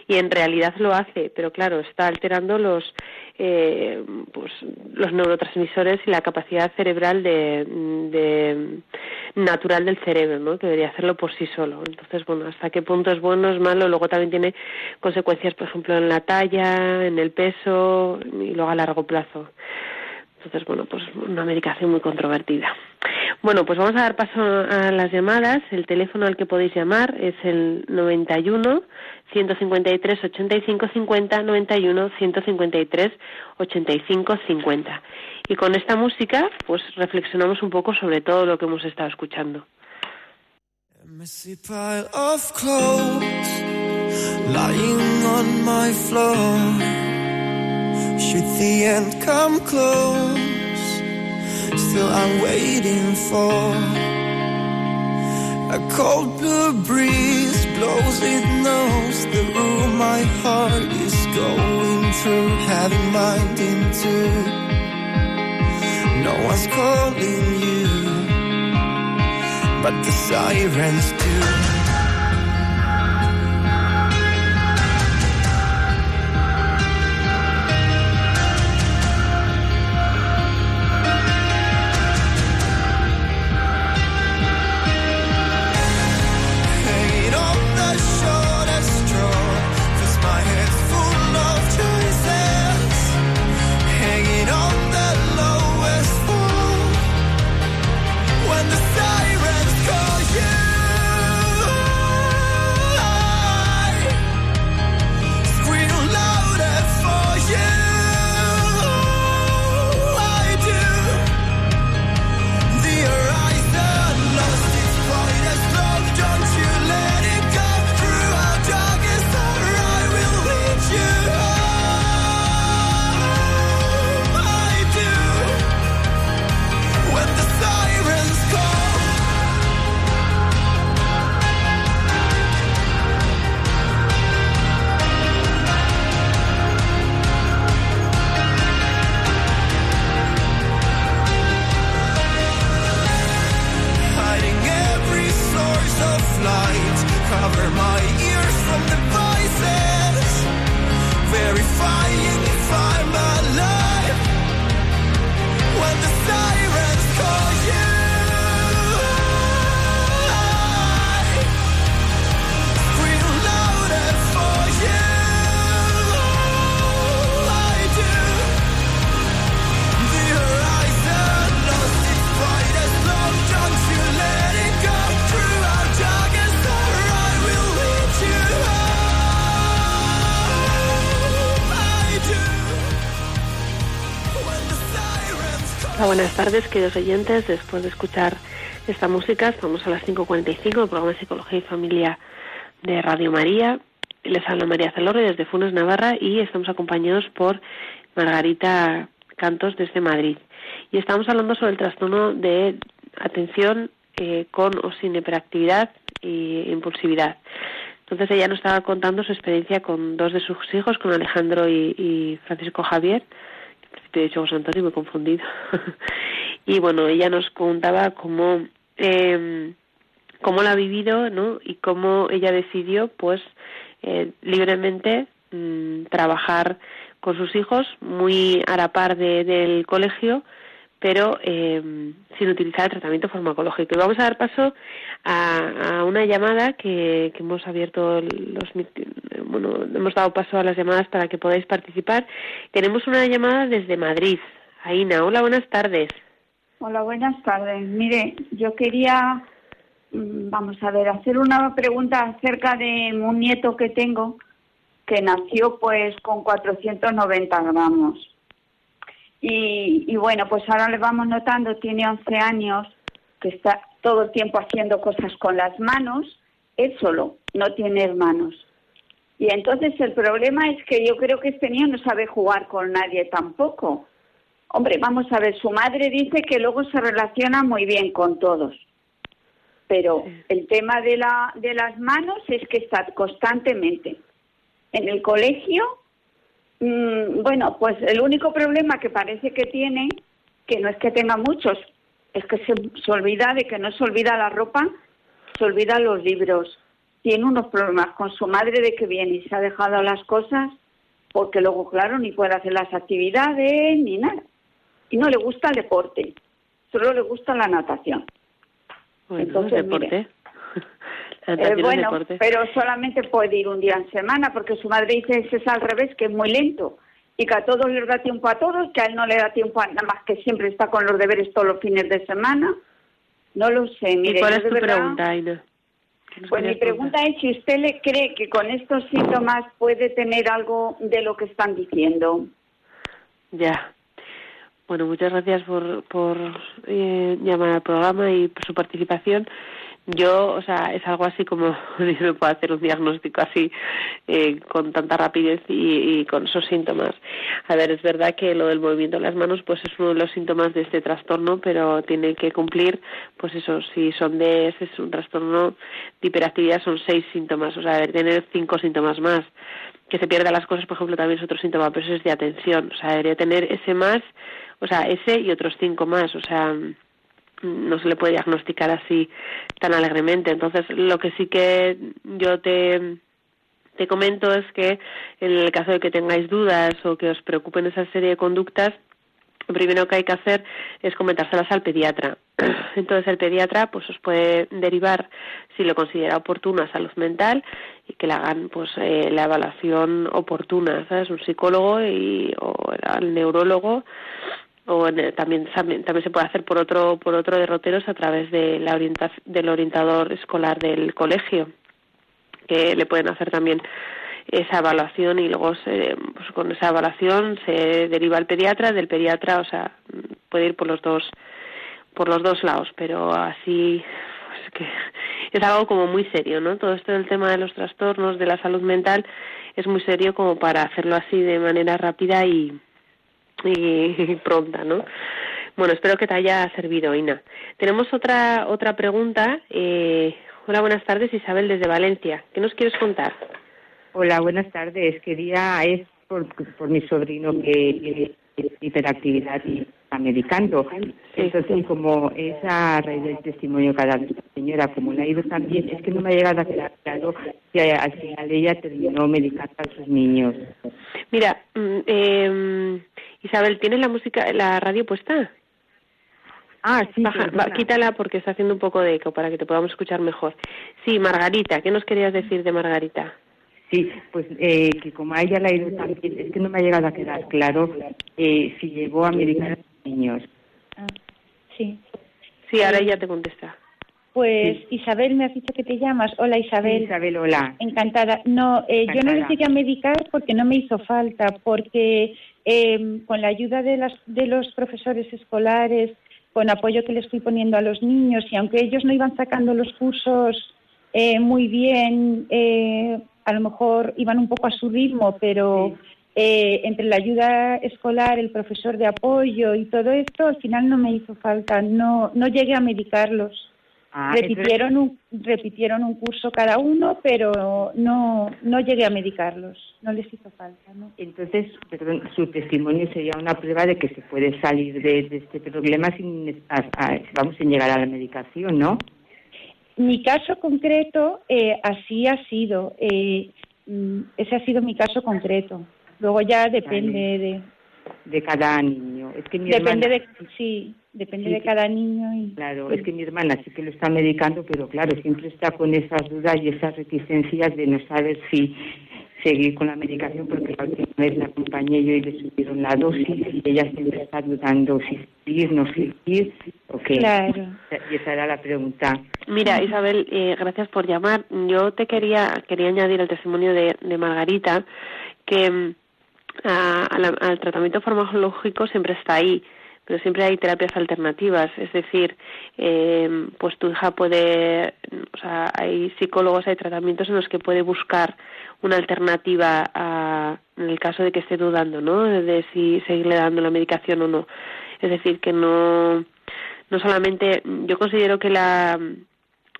y en realidad lo hace, pero claro, está alterando los eh, pues los neurotransmisores y la capacidad cerebral de, de natural del cerebro, ¿no? Que debería hacerlo por sí solo. Entonces, bueno, hasta qué punto es bueno, es malo, luego también tiene consecuencias, por ejemplo, en la talla, en el peso y luego a largo plazo. Entonces, bueno, pues una medicación muy controvertida. Bueno, pues vamos a dar paso a las llamadas. El teléfono al que podéis llamar es el 91 153 85 50 91 153 85 50. Y con esta música, pues reflexionamos un poco sobre todo lo que hemos estado escuchando. Still I'm waiting for a cold blue breeze blows. It knows the room my heart is going through, having mind into. No one's calling you but the sirens do. Tardes, queridos oyentes. Después de escuchar esta música, estamos a las 5.45 del programa de Psicología y Familia de Radio María. Les habla María Celorre desde Funes, Navarra, y estamos acompañados por Margarita Cantos desde Madrid. Y estamos hablando sobre el trastorno de atención eh, con o sin hiperactividad e impulsividad. Entonces ella nos estaba contando su experiencia con dos de sus hijos, con Alejandro y, y Francisco Javier, te he dicho José Antonio me he confundido. y bueno, ella nos contaba cómo, eh, cómo la ha vivido, ¿no? Y cómo ella decidió, pues, eh, libremente mmm, trabajar con sus hijos, muy a la par de, del colegio, pero eh, sin utilizar el tratamiento farmacológico. Y vamos a dar paso a, a una llamada que, que, hemos abierto los bueno, hemos dado paso a las llamadas para que podáis participar. Tenemos una llamada desde Madrid. Aina, hola, buenas tardes. Hola, buenas tardes. Mire, yo quería, vamos a ver, hacer una pregunta acerca de un nieto que tengo que nació pues con 490 gramos y, y, bueno, pues ahora le vamos notando, tiene 11 años, que está todo el tiempo haciendo cosas con las manos, él solo, no tiene hermanos. Y entonces el problema es que yo creo que este niño no sabe jugar con nadie tampoco. Hombre, vamos a ver, su madre dice que luego se relaciona muy bien con todos. Pero el tema de, la, de las manos es que está constantemente. En el colegio Mm, bueno, pues el único problema que parece que tiene, que no es que tenga muchos, es que se, se, olvida de que no se olvida la ropa, se olvida los libros. Tiene unos problemas con su madre de que viene y se ha dejado las cosas, porque luego, claro, ni puede hacer las actividades ni nada. Y no le gusta el deporte, solo le gusta la natación. Bueno, Entonces, deporte. Mire, eh, bueno, pero solamente puede ir un día en semana porque su madre dice que es al revés, que es muy lento y que a todos les da tiempo a todos, que a él no le da tiempo a nada más que siempre está con los deberes todos los fines de semana. No lo sé. Mire, ¿Y cuál es tu verdad, pregunta, Aina? Pues mi pregunta es si usted le cree que con estos síntomas puede tener algo de lo que están diciendo. Ya. Bueno, muchas gracias por, por eh, llamar al programa y por su participación yo, o sea, es algo así como no me puedo hacer un diagnóstico así eh, con tanta rapidez y, y, con esos síntomas. A ver, es verdad que lo del movimiento de las manos, pues es uno de los síntomas de este trastorno, pero tiene que cumplir, pues eso, si son de ese es un trastorno de hiperactividad, son seis síntomas, o sea, debe tener cinco síntomas más. Que se pierda las cosas, por ejemplo, también es otro síntoma, pero eso es de atención, o sea, debería tener ese más, o sea, ese y otros cinco más, o sea no se le puede diagnosticar así tan alegremente. Entonces, lo que sí que yo te, te comento es que en el caso de que tengáis dudas o que os preocupen esa serie de conductas, lo primero que hay que hacer es comentárselas al pediatra. Entonces el pediatra pues os puede derivar si lo considera oportuna a salud mental y que le hagan pues eh, la evaluación oportuna, ¿sabes? Un psicólogo y o el neurólogo o en, también, también se puede hacer por otro por otro derroteros a través de la orienta, del orientador escolar del colegio que le pueden hacer también esa evaluación y luego se, pues con esa evaluación se deriva al pediatra del pediatra o sea puede ir por los dos por los dos lados pero así pues que es algo como muy serio no todo esto del tema de los trastornos de la salud mental es muy serio como para hacerlo así de manera rápida y y pronta, ¿no? Bueno, espero que te haya servido, Ina. Tenemos otra otra pregunta. Eh, hola, buenas tardes, Isabel desde Valencia. ¿Qué nos quieres contar? Hola, buenas tardes. Quería es por, por mi sobrino que tiene hiperactividad y está medicando. Sí. Entonces, como es a raíz del testimonio cada señora, como le ha ido también, es que no me ha llegado a quedar claro que al final ella terminó medicando a sus niños. Mira, eh, Isabel, ¿tienes la música, la radio puesta? Ah, sí. Baja, va, quítala porque está haciendo un poco de eco para que te podamos escuchar mejor. Sí, Margarita, ¿qué nos querías decir de Margarita? Sí, pues eh, que como a ella la ha ido también, es que no me ha llegado a quedar claro eh, si llegó a medicar niños. Ah, sí. Sí, ahora ella te contesta. Pues sí. Isabel, me has dicho que te llamas. Hola Isabel. Sí, Isabel, hola. Encantada. No, eh, Encantada. yo no le llegué a medicar porque no me hizo falta, porque eh, con la ayuda de, las, de los profesores escolares, con apoyo que les fui poniendo a los niños, y aunque ellos no iban sacando los cursos eh, muy bien, eh, a lo mejor iban un poco a su ritmo, pero eh, entre la ayuda escolar, el profesor de apoyo y todo esto, al final no me hizo falta, no, no llegué a medicarlos. Ah, repitieron, un, repitieron un curso cada uno, pero no, no llegué a medicarlos, no les hizo falta. ¿no? Entonces, perdón, su testimonio sería una prueba de que se puede salir de, de este problema sin, a- a- vamos, sin llegar a la medicación, ¿no? Mi caso concreto eh, así ha sido, eh, mm, ese ha sido mi caso concreto. Luego ya depende de, De cada niño. Es que mi depende hermana, de, sí, depende Sí, de cada niño y claro, es que mi hermana sí que lo está medicando, pero claro, siempre está con esas dudas y esas reticencias de no saber si seguir con la medicación, porque la última vez la acompañé yo y le subieron la dosis y ella siempre está dudando si seguir, no seguir, o qué. claro. Y esa era la pregunta. Mira, Isabel, eh, gracias por llamar. Yo te quería quería añadir el testimonio de, de Margarita que mm, a- a la- al tratamiento farmacológico siempre está ahí, pero siempre hay terapias alternativas. Es decir, eh, pues tu hija puede, o sea, hay psicólogos, hay tratamientos en los que puede buscar una alternativa a, en el caso de que esté dudando, ¿no? De si seguirle dando la medicación o no. Es decir, que no no solamente yo considero que la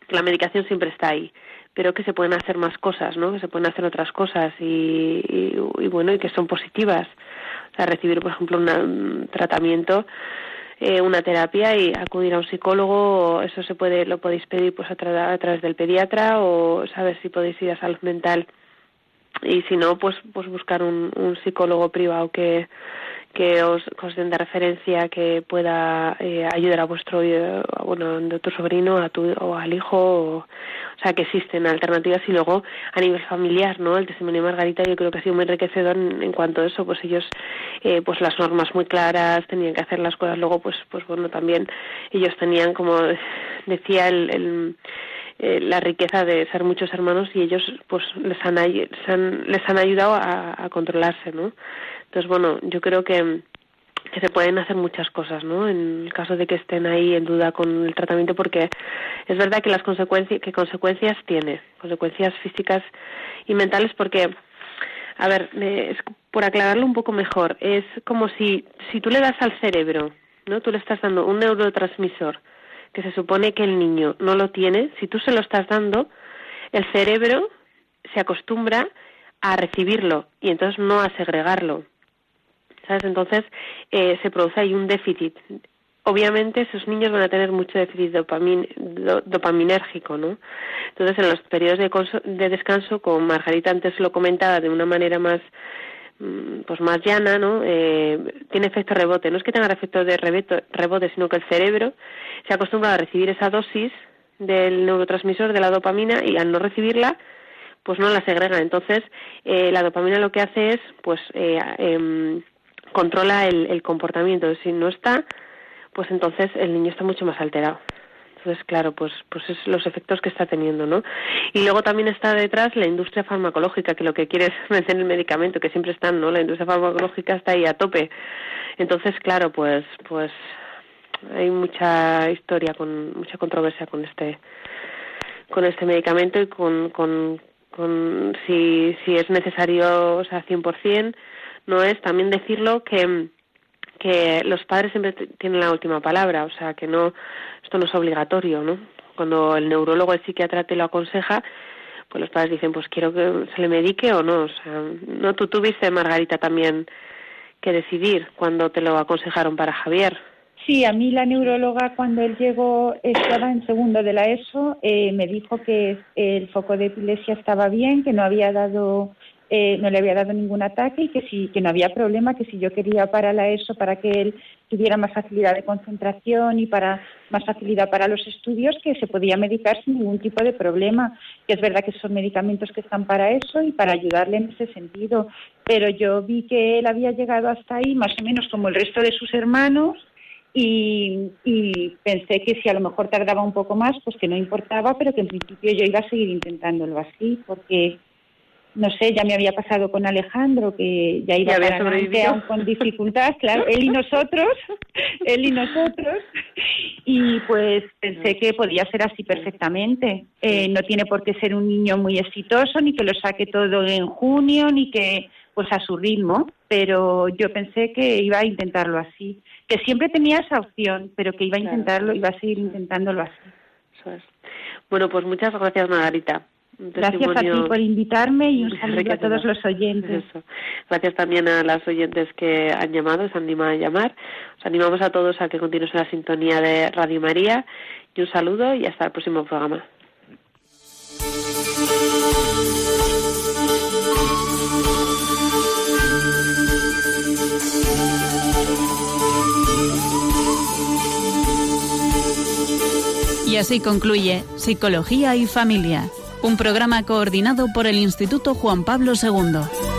que la medicación siempre está ahí pero que se pueden hacer más cosas no que se pueden hacer otras cosas y, y, y bueno y que son positivas. O sea recibir por ejemplo una- un tratamiento eh, una terapia y acudir a un psicólogo eso se puede lo podéis pedir pues a, tra- a través del pediatra o saber si podéis ir a salud mental. Y si no pues pues buscar un psicólogo privado que que os, os den de referencia que pueda eh, ayudar a vuestro eh, bueno de tu sobrino a tu o al hijo o, o sea que existen alternativas. Y luego a nivel familiar no el testimonio de Margarita yo creo que ha sido muy enriquecedor en, en cuanto a eso pues ellos eh, pues las normas muy claras tenían que hacer las cosas. Luego pues pues bueno también ellos tenían como decía el eh, la riqueza de ser muchos hermanos y ellos pues les han, les han, ayudado a, a controlarse, ¿no? Entonces, bueno, yo creo que, que se pueden hacer muchas cosas, ¿no? En el caso de que estén ahí en duda con el tratamiento, porque es verdad que las consecuencias, que consecuencias tiene, consecuencias físicas y mentales, porque, a ver, eh, es- por aclararlo un poco mejor, es como si, si tú le das al cerebro, ¿no? Tú le estás dando un neurotransmisor que se supone que el niño no lo tiene, si tú se lo estás dando, el cerebro se acostumbra a recibirlo y entonces no a segregarlo. ¿Sabes? Entonces eh, se produce ahí un déficit. Obviamente esos niños van a tener mucho déficit dopamin, do- dopaminérgico, ¿no? Entonces en los periodos de, de descanso, como Margarita antes lo comentaba de una manera más pues más llana, ¿no? Eh, tiene efecto rebote. No es que tenga efecto de rebote, rebote, sino que el cerebro se acostumbra a recibir esa dosis del neurotransmisor de la dopamina y al no recibirla, pues no la segrega. Entonces, eh, la dopamina lo que hace es, pues, eh, em, controla el, el comportamiento. Si no está, pues entonces el niño está mucho más alterado. Entonces, claro, pues, pues es los efectos que está teniendo, ¿no? Y luego también está detrás la industria farmacológica, que lo que quiere es vender el medicamento, que siempre están, ¿no? La industria farmacológica está ahí a tope. Entonces, claro, pues, pues hay mucha historia, con mucha controversia con este, con este medicamento y con, con, con si, si es necesario, o sea, 100%, no es. También decirlo que que los padres siempre tienen la última palabra, o sea, que no esto no es obligatorio, ¿no? Cuando el neurólogo, el psiquiatra te lo aconseja, pues los padres dicen, pues quiero que se le medique o no, o sea, no tú tuviste Margarita también que decidir cuando te lo aconsejaron para Javier. Sí, a mí la neuróloga cuando él llegó, estaba en segundo de la ESO, eh, me dijo que el foco de epilepsia estaba bien, que no había dado, eh, no le había dado ningún ataque y que sí, que no había problema, que si yo quería para la ESO para que él tuviera más facilidad de concentración y para más facilidad para los estudios, que se podía medicar sin ningún tipo de problema. Que es verdad que son medicamentos que están para eso y para ayudarle en ese sentido. Pero yo vi que él había llegado hasta ahí, más o menos como el resto de sus hermanos, y, y pensé que si a lo mejor tardaba un poco más, pues que no importaba, pero que en principio yo iba a seguir intentándolo así, porque no sé, ya me había pasado con Alejandro, que ya iba Ya para adelante, aún con dificultad, claro, él y nosotros, él y nosotros, y pues pensé que podía ser así perfectamente. Eh, no tiene por qué ser un niño muy exitoso, ni que lo saque todo en junio, ni que pues a su ritmo, pero yo pensé que iba a intentarlo así, que siempre tenía esa opción, pero que iba a intentarlo, iba a seguir intentándolo así. Eso es. Bueno, pues muchas gracias, Margarita. Gracias a ti por invitarme y un saludo a todos los oyentes. Eso. Gracias también a las oyentes que han llamado, se animan a llamar. Os animamos a todos a que continúen en la sintonía de Radio María. Y un saludo y hasta el próximo programa. Y así concluye Psicología y Familia, un programa coordinado por el Instituto Juan Pablo II.